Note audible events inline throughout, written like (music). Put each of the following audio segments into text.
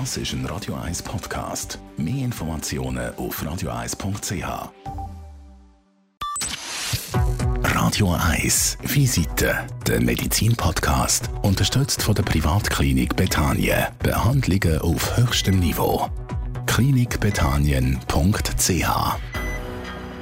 Das ist ein Radio 1 Podcast. Mehr Informationen auf radio1.ch. Radio 1 Visite, der Medizin-Podcast, unterstützt von der Privatklinik Betanien. Behandlungen auf höchstem Niveau. klinikbetanien.ch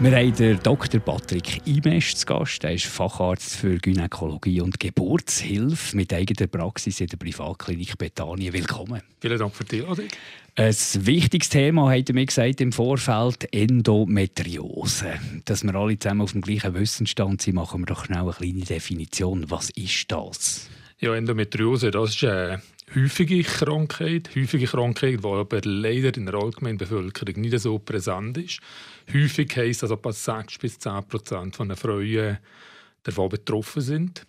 wir haben den Dr. Patrick Imesch zu Gast. Er ist Facharzt für Gynäkologie und Geburtshilfe mit eigener Praxis in der Privatklinik Bethanien. Willkommen. Vielen Dank für die Einladung. Ein wichtiges Thema, hat er mir gesagt, im Vorfeld Endometriose. Dass wir alle zusammen auf dem gleichen Wissensstand sind, machen wir doch schnell eine kleine Definition. Was ist das? Ja, Endometriose, das ist eine häufige Krankheit, häufige Krankheit, die aber leider in der allgemeinen Bevölkerung nicht so präsent ist. Häufig heisst das, etwa 6 bis 10 Prozent der Frauen davon betroffen sind.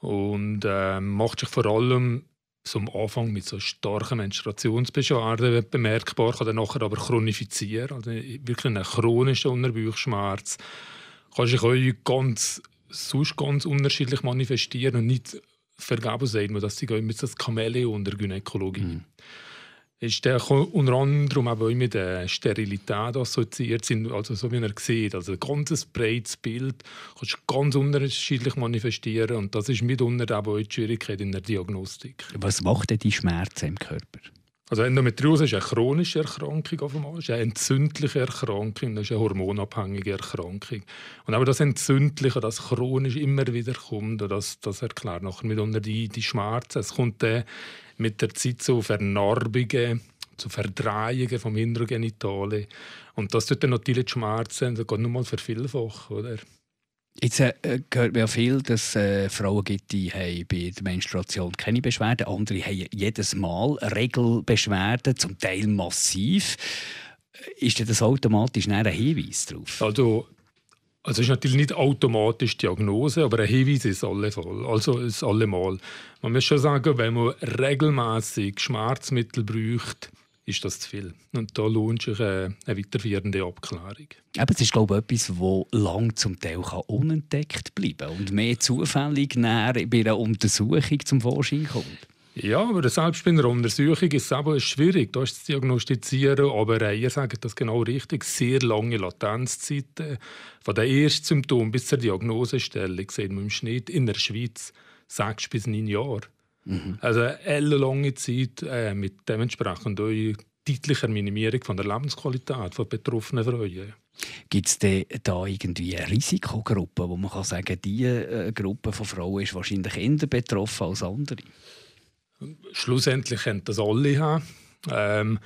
Und äh, macht sich vor allem zum Anfang mit so starken Menstruationsbeschwerden bemerkbar, kann dann nachher aber chronifizieren, also wirklich einen chronischen Unterbauchschmerz. Kann sich auch ganz, sonst ganz unterschiedlich manifestieren und nicht vergeben man, dass sie immer das Chamäleon der Gynäkologie. Mhm. Ist der unter anderem auch mit der Sterilität assoziiert sind, also so wie er sieht, also ein ganz breites Bild, kannst ganz unterschiedlich manifestieren und das ist mitunter auch die Schwierigkeit in der Diagnostik. Was macht denn die Schmerzen im Körper? Also Endometriose ist eine chronische Erkrankung auf ist eine entzündliche Erkrankung, das ist eine hormonabhängige Erkrankung. Und aber das Entzündliche, das chronisch immer wieder kommt, das, das erklärt nachher mitunter die, die Schmerzen. Es kommt dann mit der Zeit zu Vernarbungen, zu Verdrehungen vom Introgenitale. Und das tut dann natürlich die Schmerzen, das geht nur mal vervielfachen, oder? Jetzt äh, hört man viel, dass äh, Frauen gibt, die haben bei der Menstruation keine Beschwerden, andere haben jedes Mal Regelbeschwerden, zum Teil massiv. Ist das automatisch ein Hinweis darauf? Also, also ist natürlich nicht automatisch Diagnose, aber ein Hinweis ist alle. Also ist allemal. Man muss schon sagen, wenn man regelmäßig Schmerzmittel braucht, ist das zu viel. Und da lohnt sich eine, eine weiterführende Abklärung. Aber es ist, glaube ich, etwas, das lang zum Teil unentdeckt bleiben kann und mehr zufällig bei einer Untersuchung zum Vorschein kommt. Ja, aber selbst bei einer Untersuchung ist es eben schwierig, das zu diagnostizieren. Aber äh, ihr sagt das genau richtig. Sehr lange Latenzzeiten. Von den ersten Symptomen bis zur Diagnosestellung sehen wir im Schnitt in der Schweiz sechs bis neun Jahre. Mhm. Also eine lange Zeit äh, mit dementsprechend deutlicher Minimierung von der Lebensqualität von betroffenen Frauen. Gibt es da irgendwie eine Risikogruppe, wo man kann sagen kann, diese äh, Gruppe von Frauen ist wahrscheinlich eher betroffen als andere? Schlussendlich können das alle haben. Ähm,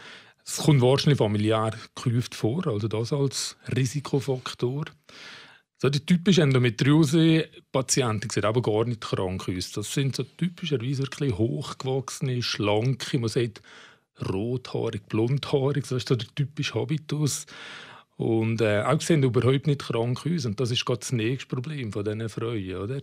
es kommt wahrscheinlich familiär gehäuft vor, also das als Risikofaktor. So die typischen Endometriose-Patienten sehen aber gar nicht krank aus. Das sind so typischerweise wirklich hochgewachsene, schlanke, man sagt rothaarig, blondhaarig, das ist so der typische Habitus. Und äh, auch sehen überhaupt nicht krank aus. Und das ist gerade das nächste Problem von diesen Frauen. Oder?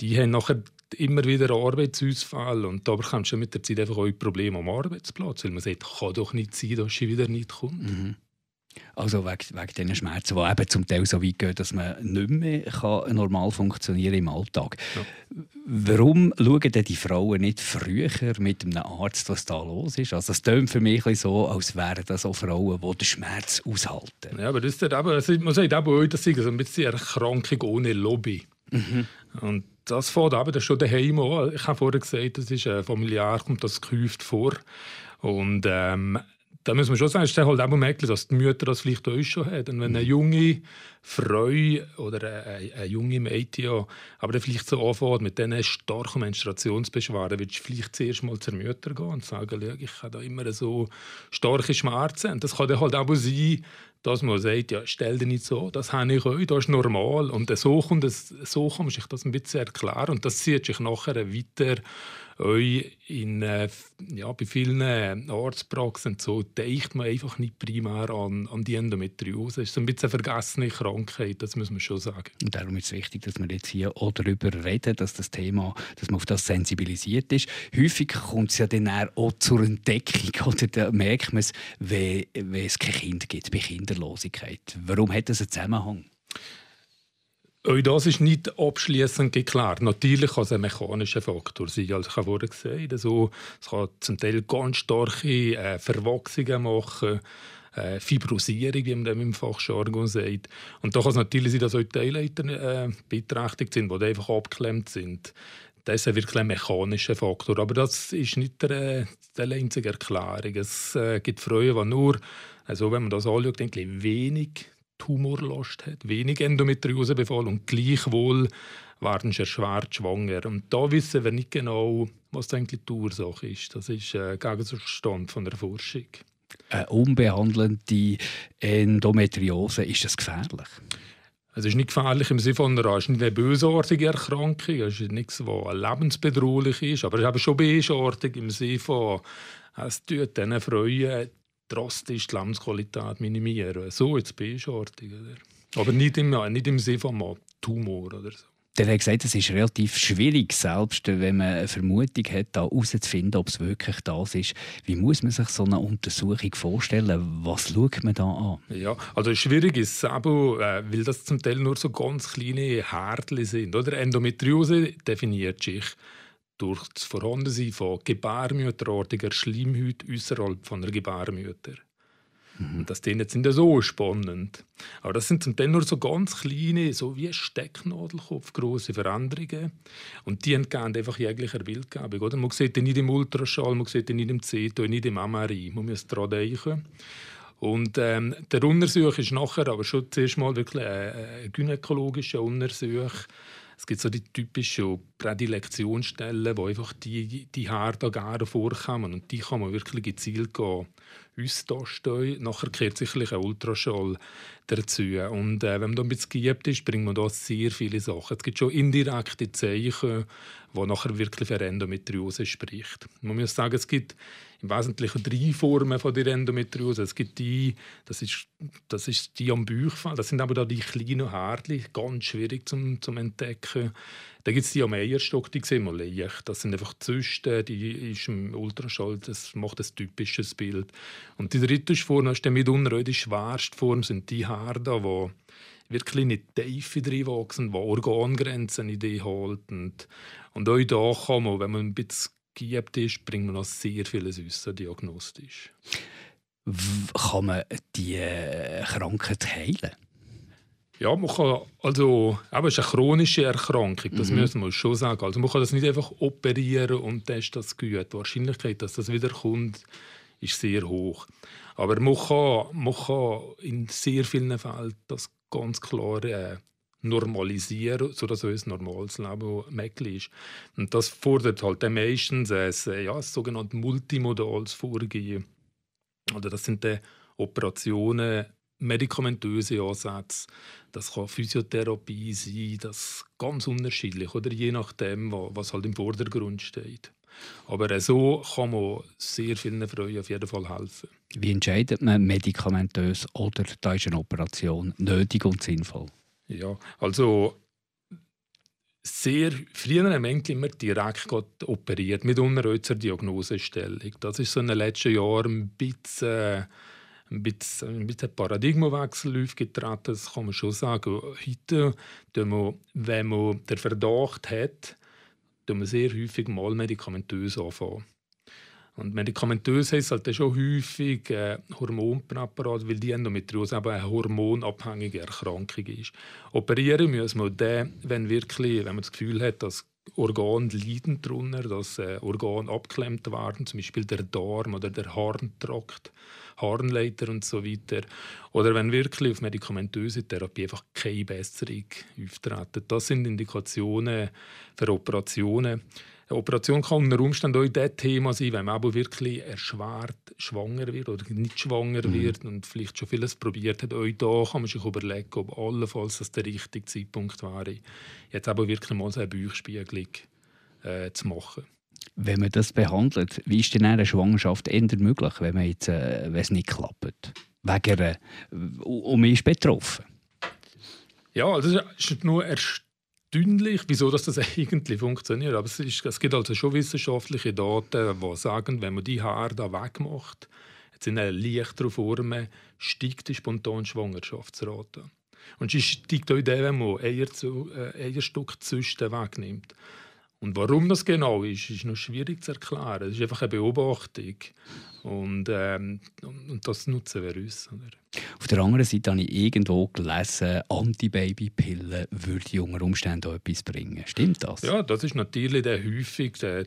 Die haben nachher immer wieder Arbeitsausfall und da bekommst du mit der Zeit einfach auch Probleme am Arbeitsplatz, weil man sagt, kann doch nicht sein, dass sie wieder nicht kommt. Mhm. Also wegen, wegen diesen Schmerzen, die eben zum Teil so weit gehen, dass man nicht mehr kann normal funktionieren im Alltag. Ja. Warum schauen denn die Frauen nicht früher mit einem Arzt, was da los ist? Also es klingt für mich so, als wären das auch Frauen, die den Schmerz aushalten. Ja, aber das ist eben, man sagt eben, das ist ein bisschen eine Erkrankung ohne Lobby. Mhm. Und das fängt eben schon daheim an. Ich habe vorher gesagt, das ist äh, familiär, kommt das gehäuft vor. Und ähm, da muss man schon sagen, es ist halt auch merklich, dass die Mütter das vielleicht auch schon haben. Und wenn eine junge Frau oder eine, eine junge Mädchen ja, aber dann vielleicht so anfängt mit diesen starken Menstruationsbeschwerden, wird vielleicht zuerst mal zur Mutter gehen und sagen, ich habe da immer so starke Schmerzen. Und das kann dann halt auch sein, dass man sagt, ja, stell dir nicht so, das habe ich auch, das ist normal. Und so, kommt es, so kann man sich das ein bisschen erklären. Und das zieht sich nachher weiter euch in, äh, ja, bei vielen Arztpraxen so denkt man einfach nicht primär an, an die Endometriose. Das ist ein bisschen eine vergessene Krankheit, das muss man schon sagen. Und darum ist es wichtig, dass wir jetzt hier auch darüber reden, dass das Thema, dass man auf das sensibilisiert ist. Häufig kommt es ja dann auch zur Entdeckung, (laughs) oder da merkt man es, wenn es kein Kind gibt, bei Kinderlosigkeit. Warum hat das einen Zusammenhang? Auch das ist nicht abschließend geklärt. Natürlich kann es ein mechanischer Faktor sein. Also ich habe vorhin gesagt, also, es kann zum Teil ganz starke äh, Verwachsungen machen, äh, Fibrosierung, wie man dem im Fachjargon sagt. Und da kann es natürlich sein, dass auch Teilleiter äh, beträchtigt sind, die einfach abgeklemmt sind. Das ist wirklich ein mechanischer Faktor. Aber das ist nicht der, der einzige Erklärung. Es äh, gibt Frauen, die nur, also wenn man das anschaut, wenig Tumorlast hat, wenig Endometriosebefall und gleichwohl werden sie erschwert schwanger. Und da wissen wir nicht genau, was eigentlich die Ursache ist. Das ist ein äh, Gegenstand von der Forschung. Eine unbehandelte Endometriose, ist das gefährlich? Es ist nicht gefährlich im Sinne von einer, ist nicht eine bösartige Erkrankung, es ist nichts, was lebensbedrohlich ist, aber es ist eben schon bösartig im Sinne von, es tut diesen Frauen drastisch die Lebensqualität minimieren. So jetzt bösartig. Aber nicht im, nicht im Sinne von Tumor oder so. Der hat gesagt, es ist relativ schwierig, selbst wenn man eine Vermutung hat, da herauszufinden, ob es wirklich das ist. Wie muss man sich so eine Untersuchung vorstellen? Was schaut man da an? Ja, also schwierig ist es aber, äh, weil das zum Teil nur so ganz kleine Härtchen sind. Oder? Endometriose definiert sich durch das Vorhandensein von gebärmütterartiger Schleimhaut äußerhalb von der Gebärmutter. Mhm. Das Themen sind ja so spannend. Aber das sind zum Teil nur so ganz kleine, so wie Stecknadelkopf große Veränderungen. Und die entgehen einfach jeglicher Bildgebung. Oder? Man sieht die nicht im Ultraschall, man sieht die nicht im CT, nicht im MRI. Man muss daran denken. Und ähm, der Untersuch ist nachher aber schon zuerst mal wirklich ein gynäkologischer Untersuch es gibt so die typischen Prädilektionsstellen, wo einfach die, die Haare gerne vorkommen und die kann man wirklich gezielt gehen. Nachher kehrt sicherlich ein Ultraschall dazu. Und äh, wenn man da ein bisschen geübt ist, bringt man da sehr viele Sachen. Es gibt schon indirekte Zeichen, die nachher wirklich für Endometriose spricht. Man muss sagen, es gibt im Wesentlichen drei Formen von der Endometriose. Es gibt die, das ist, das ist die am Bauchfall, das sind aber da die kleinen Härchen, ganz schwierig zum, zum entdecken. Dann gibt es die am Eierstock, die sehen wir leicht. Das sind einfach Zysten, die ist im Ultraschall, das macht ein typisches Bild. Und die dritte Form, das ist dann mitunter die schwerste Form, sind die Haare, die wirklich in die Tiefe reinwachsen, die Organgrenzen in die halten. Und auch da kann man, wenn man ein bisschen geübt ist, bringt man noch sehr vieles Wissen diagnostisch. Kann man die äh, Krankheit heilen? Ja, man kann, also, aber es ist eine chronische Erkrankung, das mhm. müssen wir schon sagen. Also man kann das nicht einfach operieren und dann ist das gut. Die Wahrscheinlichkeit, dass das wieder kommt, ist sehr hoch. Aber man kann, man kann in sehr vielen Fällen das ganz klar äh, normalisieren, sodass unser normales Leben möglich ist. Und das fordert halt meistens ein, ja, ein sogenanntes multimodales Vorgehen. Oder das sind die Operationen, medikamentöse Ansätze, das kann Physiotherapie sein, das ganz unterschiedlich, oder je nachdem, was halt im Vordergrund steht. Aber so kann man sehr vielen Frauen auf jeden Fall helfen. Wie entscheidet man medikamentös oder da ist eine Operation nötig und sinnvoll? Ja, also sehr früher haben wir immer direkt operiert mit unserer Diagnosestellung. Das ist so in den letzten Jahren ein bisschen, ein bisschen, ein bisschen Paradigmenwechsel aufgetreten, das kann man schon sagen. Heute, wenn man den Verdacht hat, tun wir sehr häufig mal medikamentös anfangen. Und medikamentös heisst halt schon häufig äh, Hormonpräparat, weil die Endometriose eben eine hormonabhängige Erkrankung ist. Operieren müssen wir dann, wenn, wirklich, wenn man das Gefühl hat, dass Organe leiden darunter, dass äh, Organe abgeklemmt werden, zum Beispiel der Darm oder der Harntrakt, Harnleiter und so weiter. Oder wenn wirklich auf medikamentöse Therapie einfach keine Besserung auftreten. Das sind Indikationen für Operationen. Eine Operation kann unter Umständen auch das Thema sein, wenn man aber wirklich erschwert schwanger wird oder nicht schwanger mhm. wird und vielleicht schon vieles probiert hat. Auch da kann man sich überlegen, ob allenfalls das der richtige Zeitpunkt wäre, jetzt aber wirklich mal so eine Bauchspiegelung äh, zu machen. Wenn man das behandelt, wie ist denn eine Schwangerschaft eher möglich, wenn, man jetzt, äh, wenn es nicht klappt? Wegen, äh, und man ist betroffen. Ja, also es ist nur erst dünnlich, wieso das (laughs) eigentlich funktioniert. Aber es, ist, es gibt also schon wissenschaftliche Daten, die sagen, wenn man die Haare da wegmacht, jetzt in einer leichteren Form, steigt die spontane Schwangerschaftsrate. Und sie steigt auch in dem, wenn man äh, Eierstück züchten wegnimmt. Und warum das genau ist, ist noch schwierig zu erklären. Es ist einfach eine Beobachtung. Und, ähm, und das nutzen wir uns. Oder? Auf der anderen Seite habe ich irgendwo gelesen, Antibabypillen würden unter Umständen auch etwas bringen. Stimmt das? Ja, das ist natürlich der häufig der,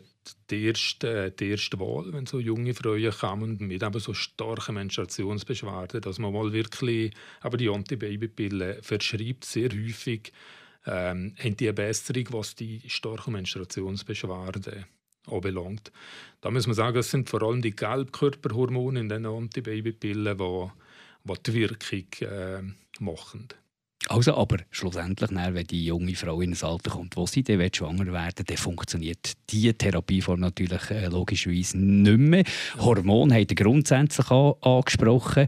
die, erste, die erste Wahl, wenn so junge Frauen kommen mit eben so starken Menstruationsbeschwerden, dass man mal wirklich aber die Antibabypille verschreibt, sehr häufig ähm, haben die eine Besserung, was die starken Menstruationsbeschwerden anbelangt. Da muss man sagen, es sind vor allem die Gelbkörperhormone in den Antibabypillen, die, die die Wirkung äh, machen. Also, aber schlussendlich, wenn die junge Frau in ein Alter kommt, wo sie dann schwanger werden dann funktioniert diese Therapieform natürlich äh, logischerweise nicht mehr. Hormone haben grundsätzlich angesprochen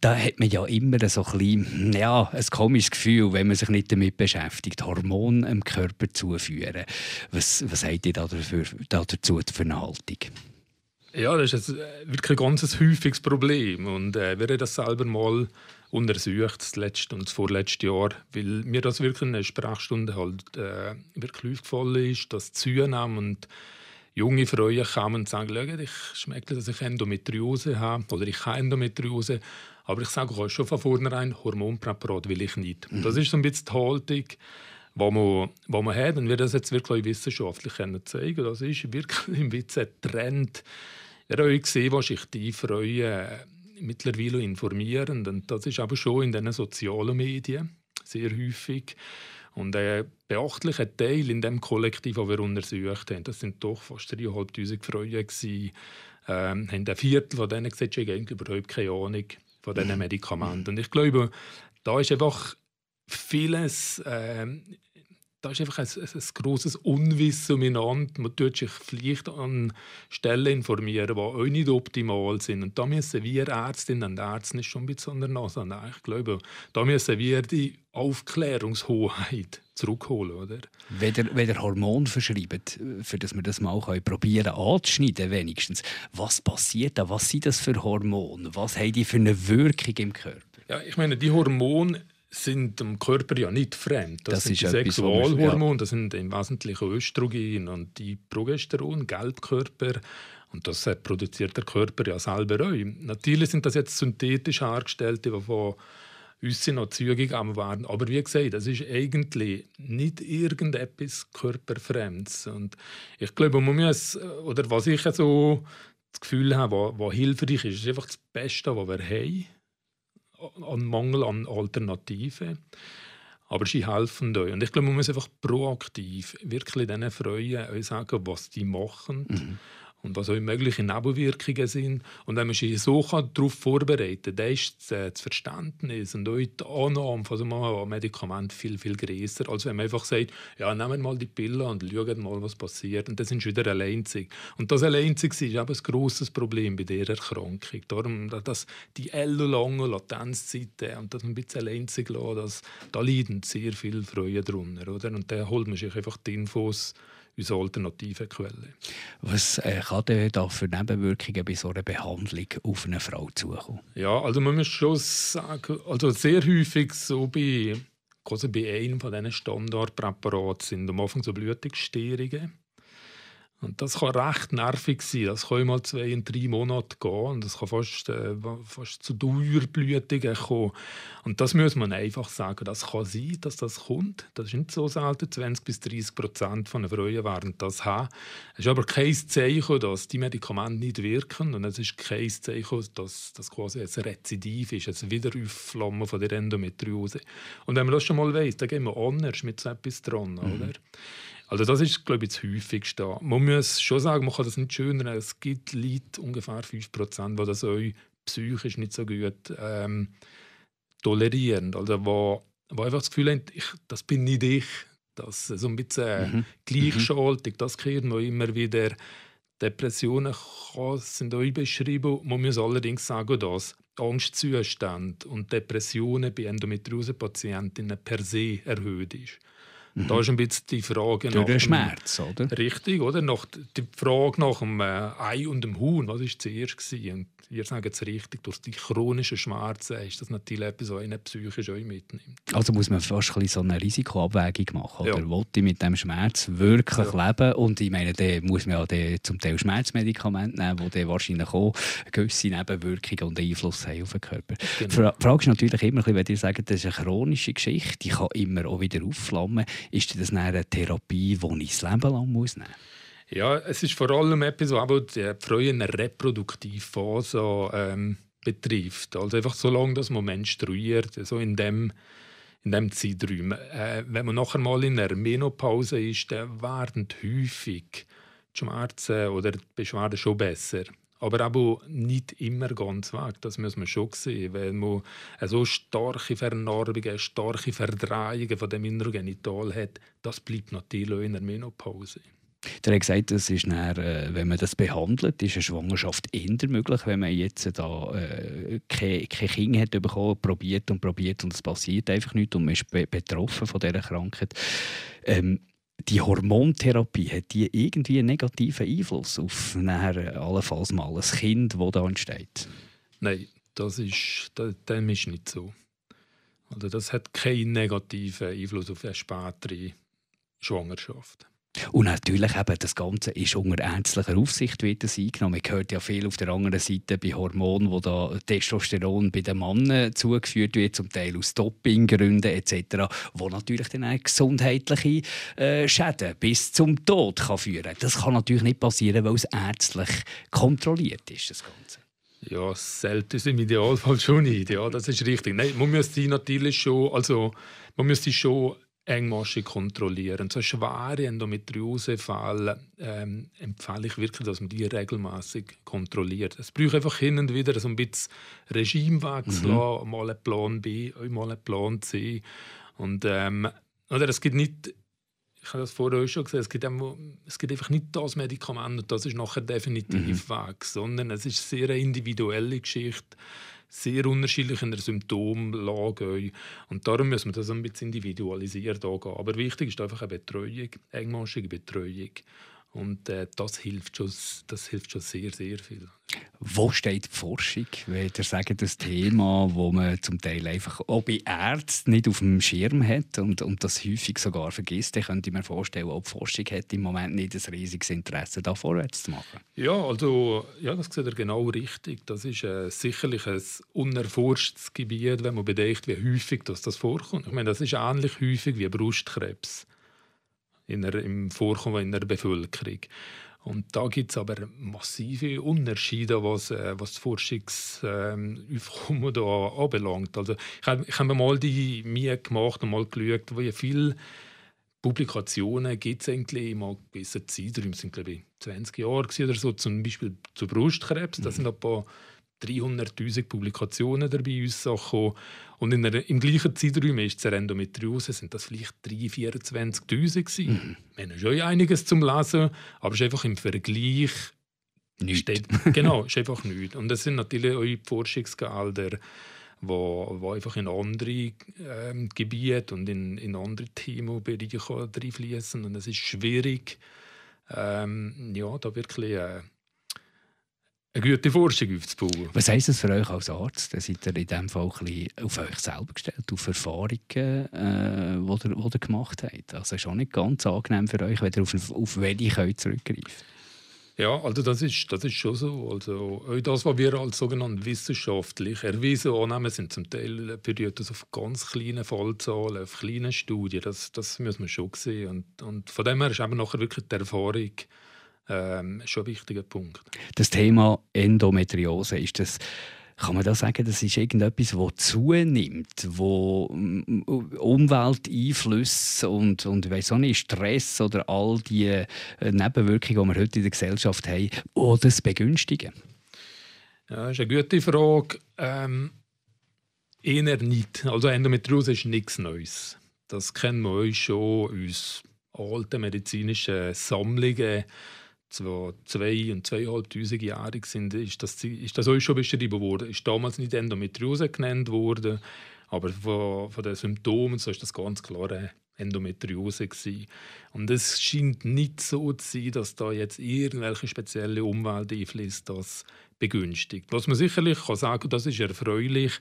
da hat man ja immer so ein, bisschen, ja, ein komisches Gefühl, wenn man sich nicht damit beschäftigt, Hormone im Körper zuführen. Was, was habt ihr da dafür, da dazu für eine Haltung? Ja, das ist äh, wirklich ein ganz häufiges Problem. Und äh, wir haben das selber mal untersucht, das letzte und das vorletzte Jahr, weil mir das wirklich in einer Sprechstunde halt äh, wirklich aufgefallen ist, dass zunehmend junge Frauen kommen und sagen, ich schmecke, dass ich Endometriose habe oder ich habe Endometriose aber ich sage euch schon von vornherein, Hormonpräparat will ich nicht. Mhm. Das ist so ein bisschen die Haltung, die man, die man hat. Und wir das jetzt wirklich wissenschaftlich zeigen Das ist wirklich (laughs) ein bisschen ein Trend. Ihr habt gesehen, was sich die Frauen mittlerweile informieren. Und das ist aber schon in den sozialen Medien sehr häufig. Und ein beachtlicher Teil in dem Kollektiv, das wir untersucht haben, das sind doch fast 3'500 Frauen, gewesen, ähm, haben ein Viertel von denen gesagt, sie haben überhaupt keine Ahnung, von diesen (laughs) Medikamenten. Und ich glaube, da ist einfach vieles, äh, da ist einfach ein, ein, ein grosses Unwissen umeinander. Man tut sich vielleicht an Stellen informieren, die auch nicht optimal sind. Und da müssen wir Ärztinnen und Ärzte schon ein bisschen an der Nase Ich glaube, da müssen wir die Aufklärungshoheit zurückholen. Oder? Wenn ihr, wenn ihr Hormon verschreibt, für das wir das mal probieren anzuschneiden, wenigstens, was passiert da? Was sind das für Hormone? Was haben die für eine Wirkung im Körper? Ja, ich meine, die Hormone sind dem Körper ja nicht fremd. Das, das sind die Sexualhormone, ja. das sind im Wesentlichen Östrogen und die Progesteron, Gelbkörper. Und das produziert der Körper ja selber auch. Natürlich sind das jetzt synthetisch hergestellte, die von uns noch zügig am werden. Aber wie gesagt, das ist eigentlich nicht irgendetwas Körperfremdes. Und ich glaube, man muss, oder was ich so das Gefühl habe, was, was hilfreich ist, ist einfach das Beste, was wir haben an Mangel an Alternativen. Aber sie helfen euch. Und ich glaube, man muss einfach proaktiv wirklich diesen Freuen sagen, was die machen. Mhm und was auch mögliche Nebenwirkungen sind. Und wenn man sich so darauf vorbereiten kann, dann ist das Verständnis und auch die Annahme von so einem Medikament viel, viel größer, als wenn man einfach sagt, ja, nehmen mal die Pille und schauen mal, was passiert. Und dann sind wieder alleinzig. Und das Alleinzig ist eben ein grosses Problem bei dieser Erkrankung. Darum, dass die ellenlange Latenzzeiten und das ein bisschen alleinzig lassen, das, da leiden sehr viele Freude drunter. Oder? Und dann holt man sich einfach die Infos unsere alternative Quelle. Was äh, kann denn da für Nebenwirkungen bei so einer Behandlung auf eine Frau zukommen? Ja, also man muss schon sagen, also sehr häufig so bei, also bei einem von diesen Standardpräparaten sind am Anfang so Blutungsstörungen. Und das kann recht nervig sein. Das kann mal zwei, drei Monate gehen und das kann fast, äh, fast zu Dauerblutungen kommen. Und das muss man einfach sagen. Das kann sein, dass das kommt. Das ist nicht so selten. 20 bis 30 Prozent von den Frauen werden das haben. Es ist aber kein Zeichen, dass die Medikamente nicht wirken. Und es ist kein Zeichen, dass das quasi ein Rezidiv ist, ein Wiederaufflammen von der Endometriose. Und wenn man das schon mal weiß, dann gehen wir anders mit so etwas dran. Mhm. Oder? Also das ist, glaube ich, das Häufigste. Man muss schon sagen, man kann das nicht schöner. Es gibt Leute, ungefähr 5%, die das euch psychisch nicht so gut ähm, tolerieren. Also wo, wo einfach das Gefühl haben, ich, das bin nicht ich. Das so ein bisschen mhm. gleichschaltig, das kriegen wir immer wieder. Depressionen sind euch beschrieben. Man muss allerdings sagen, dass Angstzustände und Depressionen bei Endometriose-Patientinnen per se erhöht ist. Mhm. Da ist ein bisschen die Frage Durch den Schmerz, oder? Richtig, oder? Nach, die Frage nach dem äh, Ei und dem Huhn, was war zuerst? Gewesen? Und ihr sagt es richtig, durch die chronischen Schmerzen ist das natürlich etwas, was einen psychisch auch mitnimmt. Also muss man fast ein so eine Risikoabwägung machen. Oder ja. will ich mit dem Schmerz wirklich ja. leben? Und ich meine, dann muss man ja zum Teil Schmerzmedikamente nehmen, die wahrscheinlich auch gewisse Nebenwirkungen und Einfluss haben auf den Körper. Genau. Die Frage ist natürlich immer, wenn ihr sagt, das ist eine chronische Geschichte, die kann immer auch wieder aufflammen. Ist das eine Therapie, die ich das Leben lang muss nehmen muss? Ja, es ist vor allem etwas, was die frühe Reproduktivphase ähm, betrifft. Also einfach so lange, dass man menstruiert, so in dem, in dem Zeitraum. Äh, wenn man nachher mal in einer Menopause ist, dann werden häufig die Schmerzen oder die Beschwerden schon besser aber aber nicht immer ganz weg. Das muss man schon sehen, weil man so starke Vernarbungen, starke Verdrehungen von dem inneren Genital hat, das bleibt natürlich auch in der Menopause. Der hat gesagt, das ist dann, äh, wenn man das behandelt, ist eine Schwangerschaft eher möglich, wenn man jetzt da äh, kein, kein Kind hat bekommen, probiert und probiert und es passiert einfach nicht und man ist betroffen von dieser Krankheit. Ähm, die Hormontherapie, hat die irgendwie einen negativen Einfluss auf nachher allenfalls mal ein Kind, das da entsteht? Nein, das ist, das, dem ist nicht so. Also das hat keinen negativen Einfluss auf eine spätere Schwangerschaft. Und natürlich eben, das Ganze ist unter ärztlicher Aufsicht das eingenommen. Man hört ja viel auf der anderen Seite bei Hormonen, wo da Testosteron bei den Männern zugeführt wird, zum Teil aus Dopinggründen etc., wo natürlich dann auch gesundheitliche äh, Schäden bis zum Tod kann führen Das kann natürlich nicht passieren, weil es ärztlich kontrolliert ist, das Ganze. Ja, selten ist im Idealfall schon nicht. Ja, das ist richtig. Nein, man müsste natürlich schon, also man müsste schon engmaschig kontrollieren. So schwere Endometriosefälle ähm, empfehle ich wirklich, dass man die regelmäßig kontrolliert. Es braucht einfach hin und wieder so ein bisschen Regimewechsel, mhm. mal einen Plan B, mal einen Plan C. Und ähm, oder es gibt nicht, ich habe das vorher schon gesagt, es gibt, einfach, es gibt einfach nicht das Medikament und das ist nachher definitiv mhm. weg, sondern es ist eine sehr individuelle Geschichte sehr unterschiedlich in der Symptomlage. Und darum müssen wir das ein bisschen individualisiert angehen. Aber wichtig ist einfach eine Betreuung, engmaschige Betreuung. Und äh, das, hilft schon, das hilft schon sehr, sehr viel. Wo steht die Forschung? Wenn ihr sagt, das Thema, das man zum Teil einfach auch bei Ärzten nicht auf dem Schirm hat und, und das häufig sogar vergisst, dann könnte ich mir vorstellen, ob die Forschung hat im Moment nicht ein riesiges Interesse, da vorwärts zu machen. Ja, also, ja das seht ihr genau richtig. Das ist äh, sicherlich ein unerforschtes Gebiet, wenn man bedenkt, wie häufig das, das vorkommt. Ich meine, das ist ähnlich häufig wie Brustkrebs in der, im Vorkommen in der Bevölkerung. Und da gibt es aber massive Unterschiede, was, äh, was das Forschungsaufkommen ähm, anbelangt. Also ich habe hab mir mal die Mühe gemacht und mal geschaut, wie viele Publikationen gibt es eigentlich in gewissen Zeitraum, sind glaube ich 20 Jahre oder so, zum Beispiel zu Brustkrebs. Das mhm. sind ein paar 300'000 Publikationen dabei rausgekommen. Und in der, im gleichen Zeitraum ist zur Endometriose sind das vielleicht 3.000, 24'000 Mhm. Wir haben schon einiges zum Lesen, aber es ist einfach im Vergleich nichts. Steht, genau, ist einfach nichts. Und das sind natürlich auch die Forschungsgelder, wo, wo einfach in andere ähm, Gebiete und in, in andere Themenbereiche reinfließen. Und es ist schwierig, ähm, ja, da wirklich äh, eine gute Forschung aufzubauen. Was heisst das für euch als Arzt? Seid ihr in diesem Fall ein bisschen auf euch selber gestellt, auf Erfahrungen, äh, die, ihr, ihr gemacht habt? Also ist auch nicht ganz angenehm für euch, wenn ihr auf, auf welche zurückgreifen ja, also das ist, das ist schon so. Also, das, was wir als sogenannte wissenschaftlich erwiesen annehmen, sind zum Teil das auf ganz kleine Fallzahlen, auf kleine Studien. Das, das muss man schon sehen. Und, und von dem her ist eben nachher wirklich die Erfahrung ähm, schon ein wichtiger Punkt. Das Thema Endometriose ist das kann man da sagen, das ist irgendetwas, das zunimmt, wo mm, Umwelteinflüsse und, und weiss auch nicht, Stress oder all die äh, Nebenwirkungen, die wir heute in der Gesellschaft haben, oder das begünstigen? Ja, das ist eine gute Frage. Ähm, eher nicht. Also Endometriose ist nichts Neues. Das kennen wir uns schon aus alten medizinischen Sammlungen zwei, zwei und zweieinhalbtausend Jahre sind, ist das, ist das euch schon beschrieben worden. Ist damals nicht Endometriose genannt worden, aber von, von den Symptomen so ist das ganz klar eine Endometriose gewesen. Und es scheint nicht so zu sein, dass da jetzt irgendwelche spezielle Umwelteinflüsse das begünstigt. Was man sicherlich kann sagen, das ist erfreulich,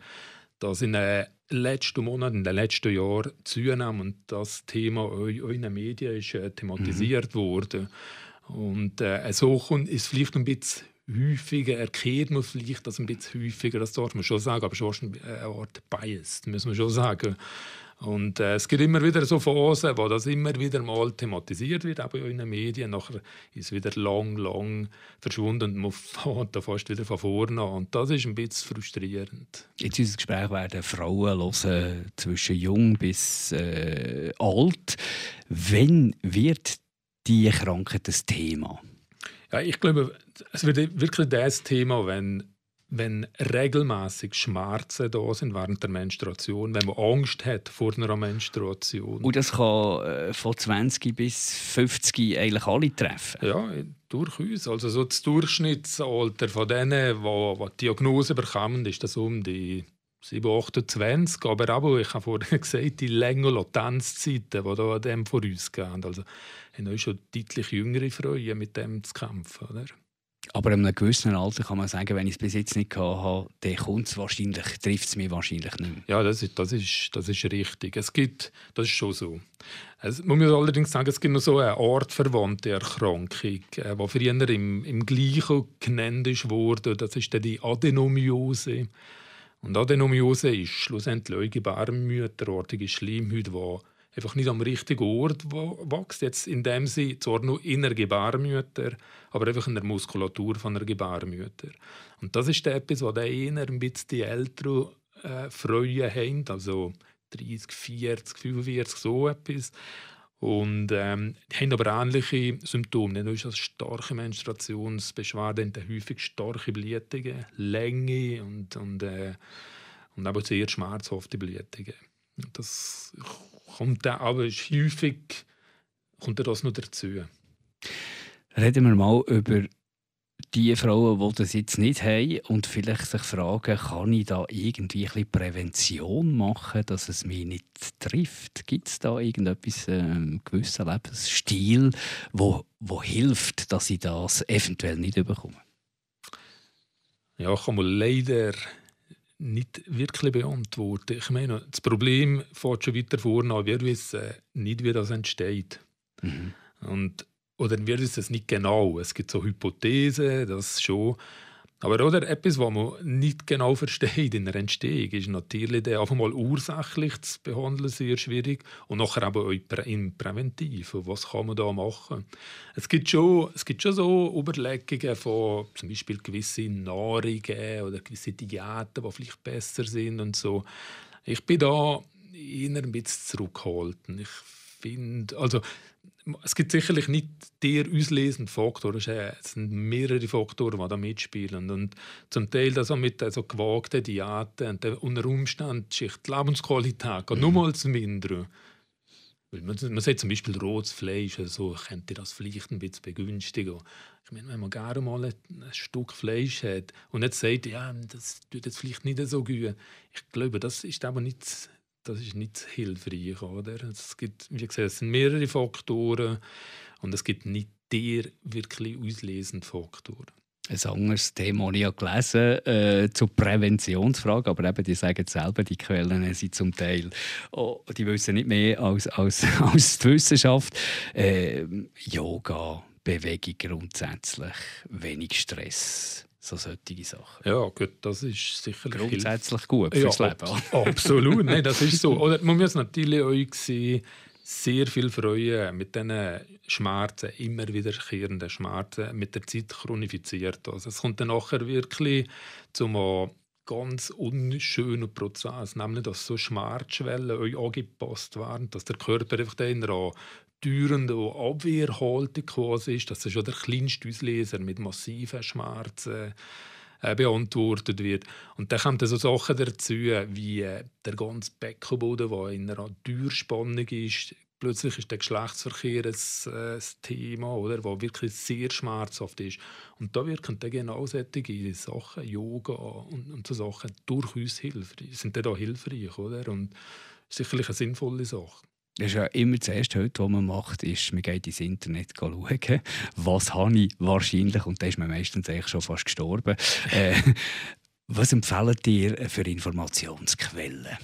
dass in den letzten Monaten, in den letzten Jahren zunehmend das Thema in den Medien ist, äh, thematisiert mhm. wurde. Und äh, so kommt, ist vielleicht ein bisschen häufiger, erkehrt man vielleicht das ein bisschen häufiger, das darf man schon sagen, aber schon eine Art Bias, muss man schon sagen. Und äh, es gibt immer wieder so Phasen, wo das immer wieder mal thematisiert wird, auch in den Medien. Nachher ist es wieder lang, lang verschwunden und man (laughs) fängt da fast wieder von vorne an. Und das ist ein bisschen frustrierend. In unserem Gespräch werden Frauen hören, zwischen jung bis äh, alt. Wann wird diese Krankheit das Thema? Ja, ich glaube, es wird wirklich das Thema, wenn wenn regelmäßig Schmerzen da sind während der Menstruation, wenn man Angst hat vor einer Menstruation. Und das kann äh, von 20 bis 50 eigentlich alle treffen? Ja, durchaus. Also so das Durchschnittsalter von denen, die, die die Diagnose bekommen, ist das um die 7, 28. Aber auch, ich habe vorhin (laughs) gesagt, die längeren Latenzzeiten, die da an dem vorausgehen. Also haben schon deutlich jüngere Frauen mit dem zu kämpfen. Oder? Aber in einem gewissen Alter kann man sagen, wenn ich es bis jetzt nicht hatte, dann kommt es wahrscheinlich, trifft es mich wahrscheinlich nicht mehr. Ja, das ist, das ist, das ist richtig. Es gibt, das ist schon so. Es, man muss allerdings sagen, es gibt noch so eine artverwandte Erkrankung, äh, die früher im, im gleichen genannt wurde. Das ist die Adenomiose. Und Adenomiose ist schlussendlich eine gebärmütterartige Schleimhaut, die einfach nicht am richtigen Ort wächst. Jetzt in dem sie zwar nur in der Gebärmutter, aber einfach in der Muskulatur von der Gebärmutter. Und das ist etwas, was eher ein bisschen die älteren äh, Frauen haben, also 30, 40, 45, so etwas. Und ähm, die haben aber ähnliche Symptome. Nicht nur ist das starke Menstruationsbeschwerden, häufig starke Blutungen, Länge und, und, äh, und aber sehr schmerzhafte Blutungen. Das kommt dann aber häufig kommt das noch dazu. Reden wir mal über die Frauen, die das jetzt nicht haben und vielleicht sich fragen, kann ich da irgendwie ein bisschen Prävention machen, dass es mich nicht trifft? Gibt es da irgendetwas, äh, einen gewissen Lebensstil, wo, wo hilft, dass ich das eventuell nicht bekomme? Ja, kann man leider nicht wirklich beantworten. Ich meine, das Problem fährt schon weiter vorne Wir wissen nicht, wie das entsteht. Mhm. Und, oder wir wissen es nicht genau. Es gibt so Hypothesen, das schon. Aber oder etwas, was man nicht genau versteht in der Entstehung, ist natürlich der einfach mal ursächlich zu behandeln sehr schwierig und nachher aber auch im Präventiv. Was kann man da machen? Es gibt schon, es gibt schon so Überlegungen von zum Beispiel gewisse Nahrungen oder gewisse Diäten, die vielleicht besser sind und so. Ich bin da eher ein bisschen zurückhaltend. Ich finde, also es gibt sicherlich nicht der auslesende Faktor, es sind mehrere Faktoren, die da mitspielen. Und zum Teil das auch mit so gewagten Diäten und unter Umständen die Lebensqualität mhm. nur mal zu mindern. Man, man sagt zum Beispiel rotes Fleisch, also könnte das vielleicht ein bisschen begünstigen. Ich meine, wenn man gerne mal ein, ein Stück Fleisch hat und jetzt sagt, ja, das tut jetzt vielleicht nicht so gut, ich glaube, das ist aber nicht das ist nicht hilfreich. Oder? Es gibt, wie gesagt, es sind mehrere Faktoren und es gibt nicht der wirklich auslesende Faktor. Ein anderes Thema habe ich ja gelesen äh, zur Präventionsfrage, aber eben, die sagen selber, die Quellen sind zum Teil, oh, die wissen nicht mehr als, als, (laughs) als die Wissenschaft. Äh, Yoga, Bewegung grundsätzlich, wenig Stress so solche Sachen. Ja, gut, das ist sicherlich grundsätzlich gut fürs ja, Leben. Ab absolut, nein, das ist so. Oder man muss natürlich auch sehen, sehr viel Freude mit diesen Schmerzen, immer wiederkehrenden Schmerzen, mit der Zeit chronifiziert. Also es kommt dann nachher wirklich zu einem ganz unschönen Prozess, nämlich dass so Schmerzschwellen euch angepasst werden, dass der Körper einfach dann dauernde Abwehrhaltung quasi ist, dass das schon der kleinste Ausleser mit massiven Schmerzen äh, beantwortet wird. Und dann kommen so Sachen dazu, wie äh, der ganze Beckenboden, der in einer Türspannung ist. Plötzlich ist der Geschlechtsverkehr ein, äh, Thema, oder, das wirklich sehr schmerzhaft ist. Und da wirken dann genau solche Sachen, Yoga und, und so Sachen, durchaus hilfreich, sind da hilfreich. Oder? Und sicherlich eine sinnvolle Sache. Das ist ja immer das Erste, heute, was man macht, ist, man geht ins Internet schauen, was habe ich wahrscheinlich, und da ist man meistens eigentlich schon fast gestorben. (laughs) Äh, was empfehlen dir für Informationsquellen?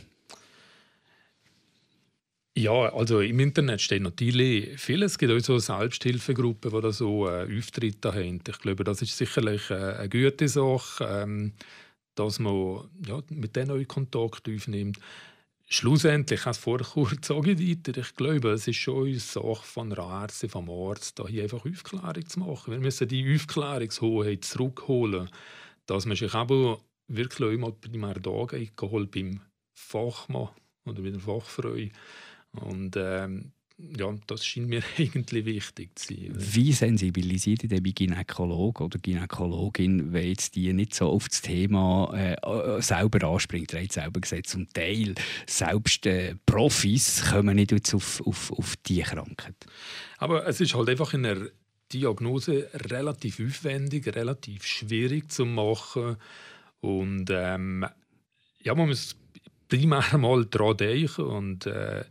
Ja, also im Internet steht natürlich vieles. Es gibt auch so Selbsthilfegruppen, die da so äh, Auftritte haben. Ich glaube, das ist sicherlich äh, eine gute Sache, ähm, dass man ja, mit denen auch Kontakt aufnimmt. Schlussendlich, ich habe es vorher (laughs) kurz angedeutet, ich glaube, es ist schon eine Sache von Ärzte, vom Arzt, hier einfach Aufklärung zu machen. Wir müssen die Aufklärungshoheit zurückholen, dass man sich aber wirklich einmal primär da geholt beim Fachmann oder bei der Fachfrau und ähm, ja, das scheint mir (laughs) eigentlich wichtig zu sein. Wie sensibilisiert ihr bei Gynäkologe oder Gynäkologin, wenn jetzt die nicht so auf das Thema äh, äh selber anspringt? Er hat selber gesagt, zum Teil selbst äh, Profis kommen nicht jetzt auf, auf, auf die Krankheit. Aber es ist halt einfach in der Diagnose relativ aufwendig, relativ schwierig zu machen. Und ähm, ja, man muss primär mal daran denken und äh,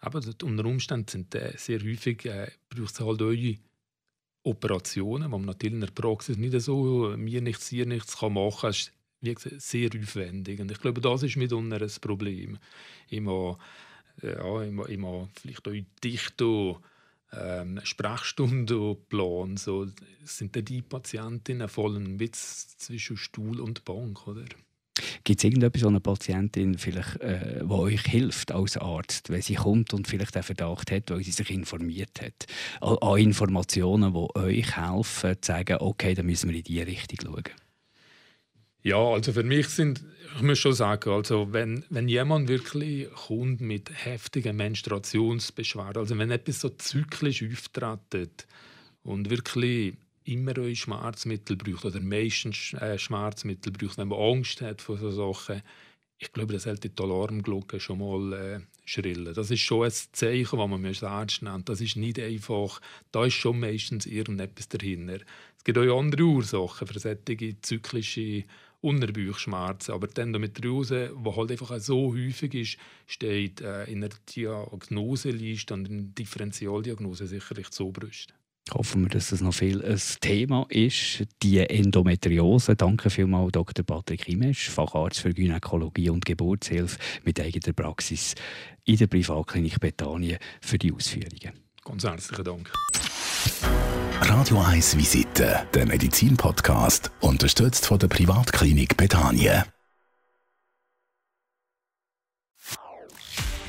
aber unter Umständen sind äh, sehr häufig äh, braucht es halt eure Operationen, die man natürlich in der Praxis nicht so mir nichts, hier nichts kann machen kann. ist wie gesagt, sehr aufwendig. Und ich glaube, das ist mitunter ein Problem. Immer, ja, immer, immer vielleicht auch dicht ähm, Sprechstundenplan. So, sind die Patientinnen voll ein bisschen zwischen Stuhl und Bank, oder? Gibt es irgendetwas, was eine Patientin vielleicht, äh, wo euch hilft als Arzt, wenn sie kommt und vielleicht den Verdacht hat, weil sie sich informiert hat? An, Informationen, die euch helfen, zu sagen, okay, dann müssen wir in diese Richtung schauen. Ja, also für mich sind, ich muss schon sagen, also wenn, wenn jemand wirklich kommt mit heftigen Menstruationsbeschwerden, also wenn etwas so zyklisch auftritt und wirklich immer ein Schmerzmittel braucht oder meistens äh, Schmerzmittel braucht, wenn man Angst hat vor solchen Sachen, ich glaube, das sollte die Alarmglocke schon mal äh, schrillen. Das ist schon ein Zeichen, das man ernst nennt. Das ist nicht einfach, da ist schon meistens irgendetwas dahinter. Es gibt auch andere Ursachen für solche zyklische Unterbauchschmerzen. Aber dann mit der Rose, die halt einfach so häufig ist, steht äh, in der Diagnoseliste und in der Differentialdiagnose sicherlich die Oberste. Hoffen wir, dass das noch viel ein Thema ist. Die Endometriose. Danke vielmals, Dr. Patrick Imesch, Facharzt für Gynäkologie und Geburtshilfe mit eigener Praxis in der Privatklinik Bethanien für die Ausführungen. Ganz herzlichen Dank. Radio 1 Visite, der Medizin-Podcast, unterstützt von der Privatklinik Bethanien.